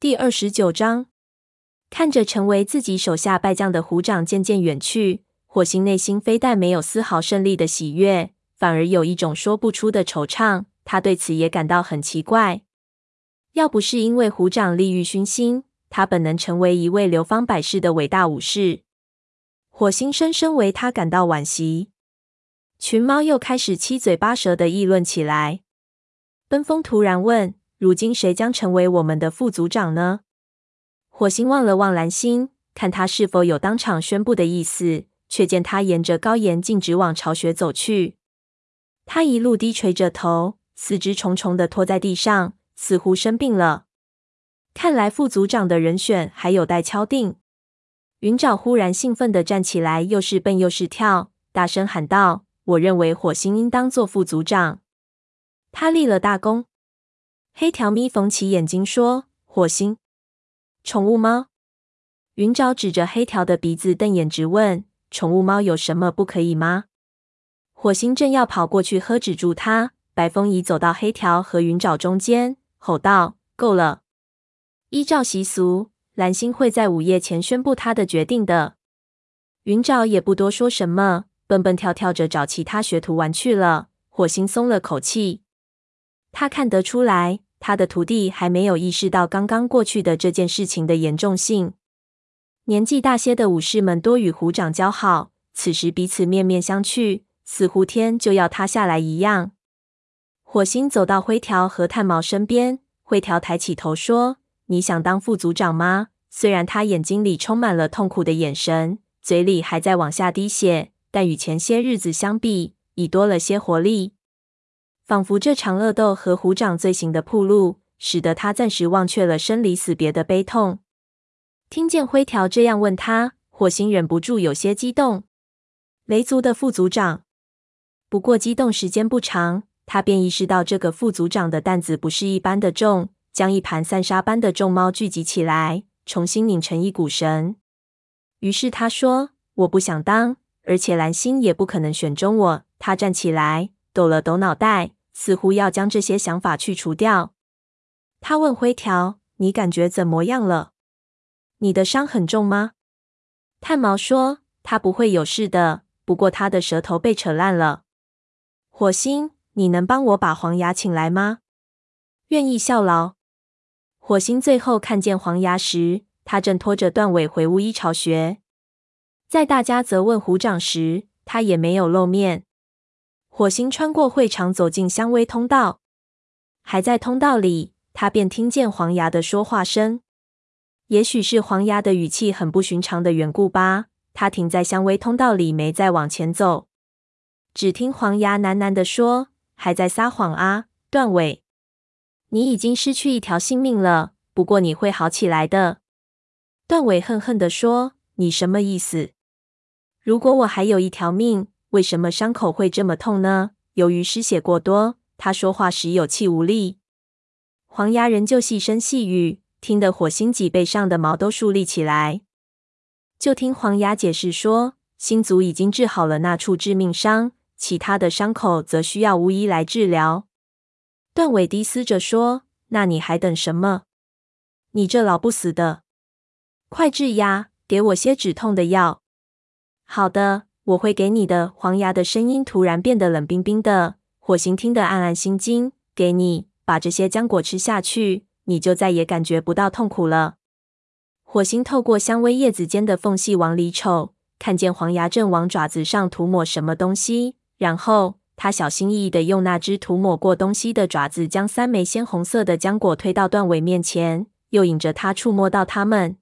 第二十九章，看着成为自己手下败将的虎掌渐渐远去，火星内心非但没有丝毫胜利的喜悦，反而有一种说不出的惆怅。他对此也感到很奇怪。要不是因为虎掌利欲熏心，他本能成为一位流芳百世的伟大武士。火星深深为他感到惋惜。群猫又开始七嘴八舌的议论起来。奔风突然问。如今谁将成为我们的副组长呢？火星望了望蓝星，看他是否有当场宣布的意思，却见他沿着高岩径直往巢穴走去。他一路低垂着头，四肢重重的拖在地上，似乎生病了。看来副组长的人选还有待敲定。云沼忽然兴奋地站起来，又是蹦又是跳，大声喊道：“我认为火星应当做副组长。”他立了大功。黑条咪缝起眼睛说：“火星，宠物猫。”云沼指着黑条的鼻子瞪眼直问：“宠物猫有什么不可以吗？”火星正要跑过去喝止住他，白风已走到黑条和云沼中间，吼道：“够了！依照习俗，蓝星会在午夜前宣布他的决定的。”云沼也不多说什么，蹦蹦跳跳着找其他学徒玩去了。火星松了口气，他看得出来。他的徒弟还没有意识到刚刚过去的这件事情的严重性。年纪大些的武士们多与虎掌交好，此时彼此面面相觑，似乎天就要塌下来一样。火星走到灰条和炭毛身边，灰条抬起头说：“你想当副组长吗？”虽然他眼睛里充满了痛苦的眼神，嘴里还在往下滴血，但与前些日子相比，已多了些活力。仿佛这场恶斗和虎掌罪行的暴露，使得他暂时忘却了生离死别的悲痛。听见灰条这样问他，火星忍不住有些激动。雷族的副族长。不过激动时间不长，他便意识到这个副族长的担子不是一般的重，将一盘散沙般的众猫聚集起来，重新拧成一股绳。于是他说：“我不想当，而且蓝星也不可能选中我。”他站起来，抖了抖脑袋。似乎要将这些想法去除掉。他问灰条：“你感觉怎么样了？你的伤很重吗？”炭毛说：“他不会有事的，不过他的舌头被扯烂了。”火星，你能帮我把黄牙请来吗？愿意效劳。火星最后看见黄牙时，他正拖着断尾回巫医巢穴。在大家责问虎掌时，他也没有露面。火星穿过会场，走进香薇通道。还在通道里，他便听见黄牙的说话声。也许是黄牙的语气很不寻常的缘故吧。他停在香薇通道里，没再往前走。只听黄牙喃喃地说：“还在撒谎啊，断尾！你已经失去一条性命了，不过你会好起来的。”断尾恨恨地说：“你什么意思？如果我还有一条命？”为什么伤口会这么痛呢？由于失血过多，他说话时有气无力。黄牙仍旧细声细语，听得火星脊背上的毛都竖立起来。就听黄牙解释说，星族已经治好了那处致命伤，其他的伤口则需要巫医来治疗。断尾低嘶着说：“那你还等什么？你这老不死的，快治呀！给我些止痛的药。”好的。我会给你的。黄牙的声音突然变得冷冰冰的。火星听得暗暗心惊。给你，把这些浆果吃下去，你就再也感觉不到痛苦了。火星透过香薇叶子间的缝隙往里瞅，看见黄牙正往爪子上涂抹什么东西，然后他小心翼翼地用那只涂抹过东西的爪子，将三枚鲜红色的浆果推到断尾面前，又引着他触摸到它们。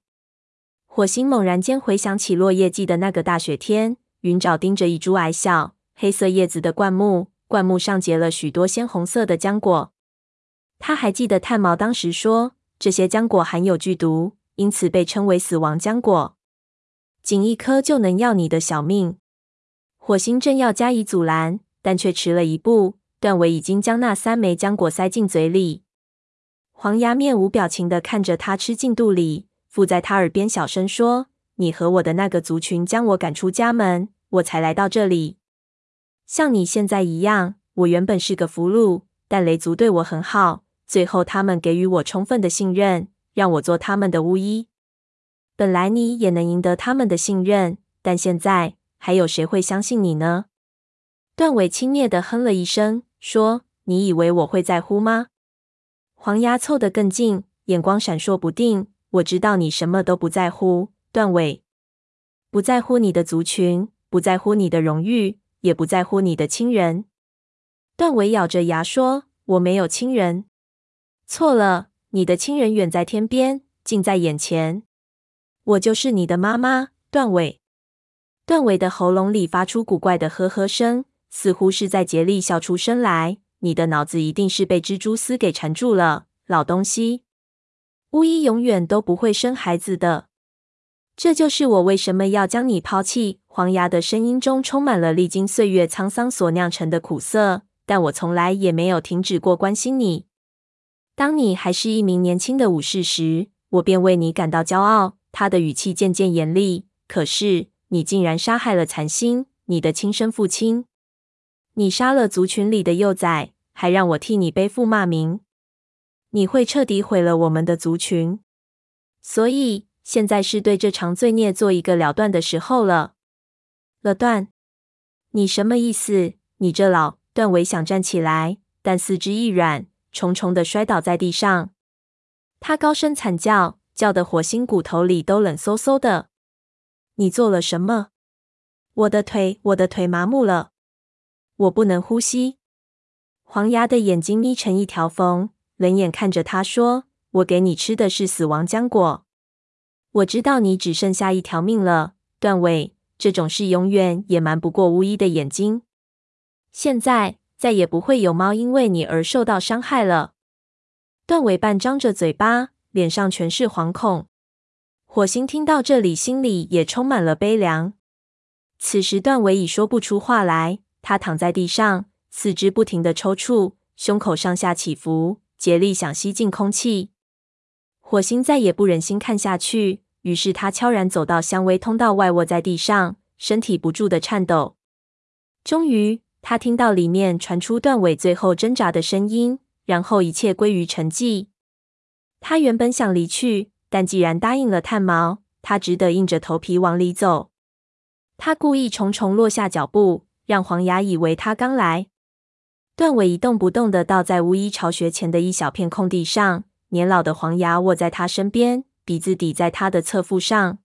火星猛然间回想起落叶季的那个大雪天。云沼盯着一株矮小、黑色叶子的灌木，灌木上结了许多鲜红色的浆果。他还记得炭毛当时说，这些浆果含有剧毒，因此被称为“死亡浆果”。仅一颗就能要你的小命。火星正要加以阻拦，但却迟了一步。断尾已经将那三枚浆果塞进嘴里。黄牙面无表情的看着他吃进肚里，附在他耳边小声说。你和我的那个族群将我赶出家门，我才来到这里。像你现在一样，我原本是个俘虏，但雷族对我很好。最后，他们给予我充分的信任，让我做他们的巫医。本来你也能赢得他们的信任，但现在还有谁会相信你呢？”段尾轻蔑地哼了一声，说：“你以为我会在乎吗？”黄牙凑得更近，眼光闪烁不定。我知道你什么都不在乎，段伟，不在乎你的族群，不在乎你的荣誉，也不在乎你的亲人。段伟咬着牙说：“我没有亲人。”错了，你的亲人远在天边，近在眼前。我就是你的妈妈，段伟。段伟的喉咙里发出古怪的呵呵声。似乎是在竭力笑出声来。你的脑子一定是被蜘蛛丝给缠住了，老东西。巫医永远都不会生孩子的。这就是我为什么要将你抛弃。黄牙的声音中充满了历经岁月沧桑所酿成的苦涩。但我从来也没有停止过关心你。当你还是一名年轻的武士时，我便为你感到骄傲。他的语气渐渐严厉。可是你竟然杀害了残星，你的亲生父亲。你杀了族群里的幼崽，还让我替你背负骂名。你会彻底毁了我们的族群，所以现在是对这场罪孽做一个了断的时候了。了断？你什么意思？你这老……断尾想站起来，但四肢一软，重重的摔倒在地上。他高声惨叫，叫得火星骨头里都冷飕飕的。你做了什么？我的腿，我的腿麻木了。我不能呼吸。黄牙的眼睛眯成一条缝，冷眼看着他说：“我给你吃的是死亡浆果。我知道你只剩下一条命了，断尾。这种事永远也瞒不过巫医的眼睛。现在再也不会有猫因为你而受到伤害了。”断尾半张着嘴巴，脸上全是惶恐。火星听到这里，心里也充满了悲凉。此时，断尾已说不出话来。他躺在地上，四肢不停地抽搐，胸口上下起伏，竭力想吸进空气。火星再也不忍心看下去，于是他悄然走到香薇通道外，卧在地上，身体不住地颤抖。终于，他听到里面传出断尾最后挣扎的声音，然后一切归于沉寂。他原本想离去，但既然答应了炭毛，他只得硬着头皮往里走。他故意重重落下脚步。让黄牙以为他刚来。段尾一动不动地倒在巫医巢穴前的一小片空地上，年老的黄牙卧在他身边，鼻子抵在他的侧腹上。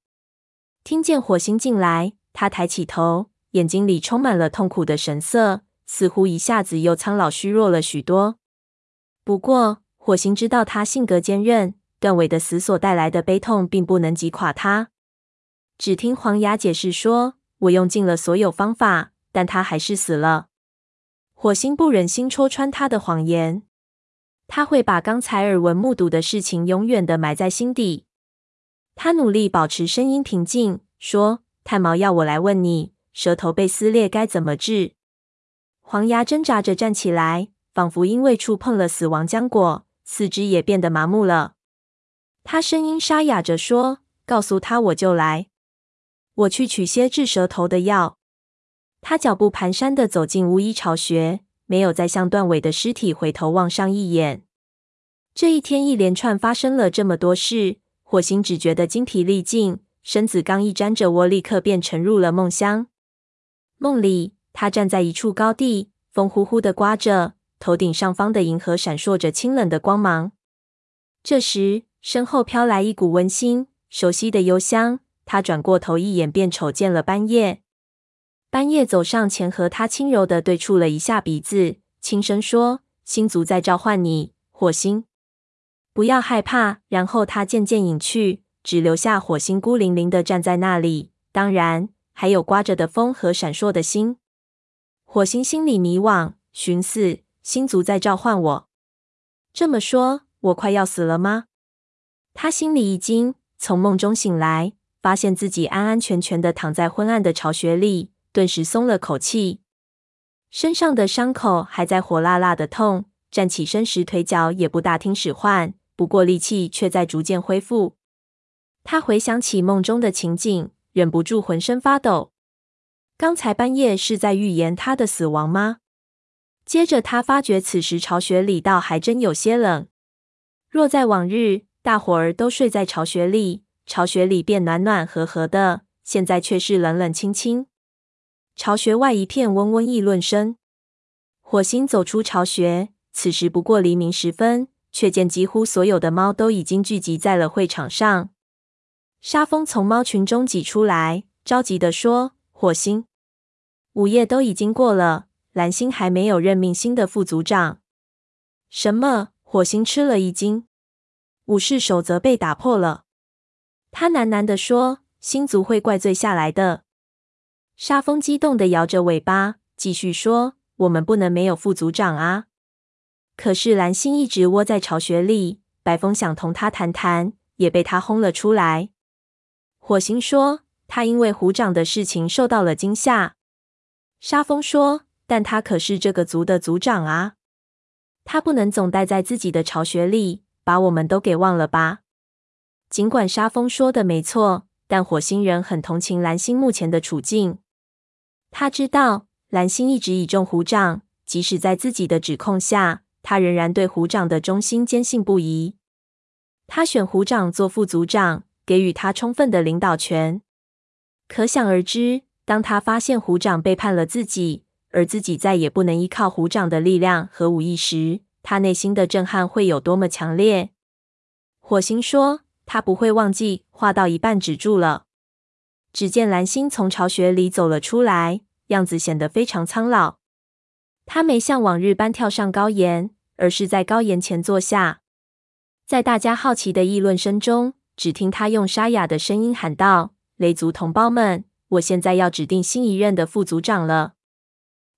听见火星进来，他抬起头，眼睛里充满了痛苦的神色，似乎一下子又苍老虚弱了许多。不过，火星知道他性格坚韧，断尾的死所带来的悲痛并不能击垮他。只听黄牙解释说：“我用尽了所有方法。”但他还是死了。火星不忍心戳穿他的谎言，他会把刚才耳闻目睹的事情永远的埋在心底。他努力保持声音平静，说：“炭毛要我来问你，舌头被撕裂该怎么治？”黄牙挣扎着站起来，仿佛因为触碰了死亡浆果，四肢也变得麻木了。他声音沙哑着说：“告诉他，我就来。我去取些治舌头的药。”他脚步蹒跚地走进巫医巢穴，没有再向断尾的尸体回头望上一眼。这一天一连串发生了这么多事，火星只觉得精疲力尽，身子刚一沾着窝，立刻便沉入了梦乡。梦里，他站在一处高地，风呼呼地刮着，头顶上方的银河闪烁着清冷的光芒。这时，身后飘来一股温馨、熟悉的幽香。他转过头一眼，便瞅见了斑叶。斑叶走上前，和他轻柔地对触了一下鼻子，轻声说：“星族在召唤你，火星，不要害怕。”然后他渐渐隐去，只留下火星孤零零的站在那里。当然，还有刮着的风和闪烁的星。火星心里迷惘，寻思：星族在召唤我。这么说，我快要死了吗？他心里一惊，从梦中醒来，发现自己安安全全的躺在昏暗的巢穴里。顿时松了口气，身上的伤口还在火辣辣的痛，站起身时腿脚也不大听使唤，不过力气却在逐渐恢复。他回想起梦中的情景，忍不住浑身发抖。刚才半夜是在预言他的死亡吗？接着他发觉此时巢穴里倒还真有些冷。若在往日，大伙儿都睡在巢穴里，巢穴里便暖暖和和的，现在却是冷冷清清。巢穴外一片嗡嗡议论声。火星走出巢穴，此时不过黎明时分，却见几乎所有的猫都已经聚集在了会场上。沙风从猫群中挤出来，着急地说：“火星，午夜都已经过了，蓝星还没有任命新的副组长。”什么？火星吃了一惊。武士守则被打破了，他喃喃地说：“星族会怪罪下来的。”沙风激动地摇着尾巴，继续说：“我们不能没有副组长啊！”可是蓝星一直窝在巢穴里，白风想同他谈谈，也被他轰了出来。火星说：“他因为虎掌的事情受到了惊吓。”沙蜂说：“但他可是这个族的族长啊，他不能总待在自己的巢穴里。”把我们都给忘了吧？尽管沙蜂说的没错，但火星人很同情蓝星目前的处境。他知道蓝星一直倚重虎掌，即使在自己的指控下，他仍然对虎掌的忠心坚信不疑。他选虎掌做副组长，给予他充分的领导权。可想而知，当他发现虎掌背叛了自己，而自己再也不能依靠虎掌的力量和武艺时，他内心的震撼会有多么强烈？火星说：“他不会忘记。”话到一半止住了。只见蓝星从巢穴里走了出来，样子显得非常苍老。他没像往日般跳上高岩，而是在高岩前坐下。在大家好奇的议论声中，只听他用沙哑的声音喊道：“雷族同胞们，我现在要指定新一任的副组长了。”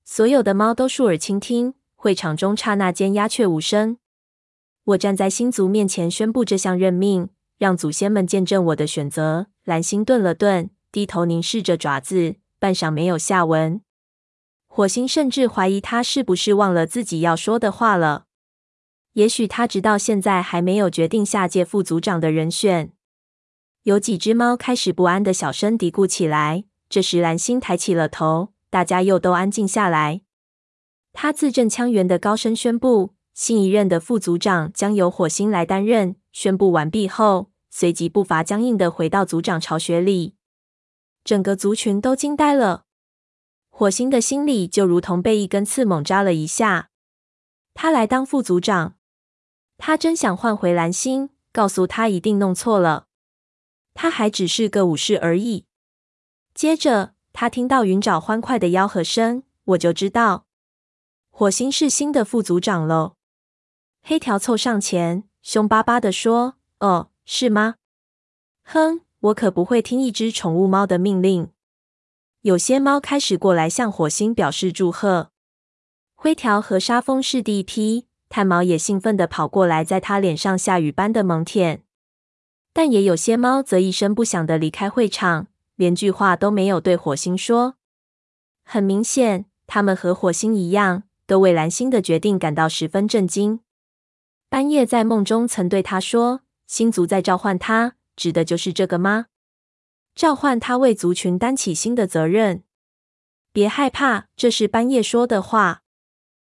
所有的猫都竖耳倾听。会场中刹那间鸦雀无声。我站在星族面前宣布这项任命，让祖先们见证我的选择。蓝星顿了顿，低头凝视着爪子，半晌没有下文。火星甚至怀疑他是不是忘了自己要说的话了。也许他直到现在还没有决定下届副组长的人选。有几只猫开始不安的小声嘀咕起来。这时蓝星抬起了头，大家又都安静下来。他字正腔圆的高声宣布，新一任的副组长将由火星来担任。宣布完毕后，随即步伐僵硬的回到组长巢穴里。整个族群都惊呆了。火星的心里就如同被一根刺猛扎了一下。他来当副组长，他真想换回蓝星，告诉他一定弄错了。他还只是个武士而已。接着，他听到云沼欢快的吆喝声，我就知道。火星是新的副组长喽。黑条凑上前，凶巴巴地说：“哦，是吗？哼，我可不会听一只宠物猫的命令。”有些猫开始过来向火星表示祝贺。灰条和沙蜂是第一批，炭毛也兴奋地跑过来，在他脸上下雨般的猛舔。但也有些猫则一声不响地离开会场，连句话都没有对火星说。很明显，他们和火星一样。都为蓝星的决定感到十分震惊。半夜在梦中曾对他说：“星族在召唤他，指的就是这个吗？召唤他为族群担起新的责任。”别害怕，这是班叶说的话。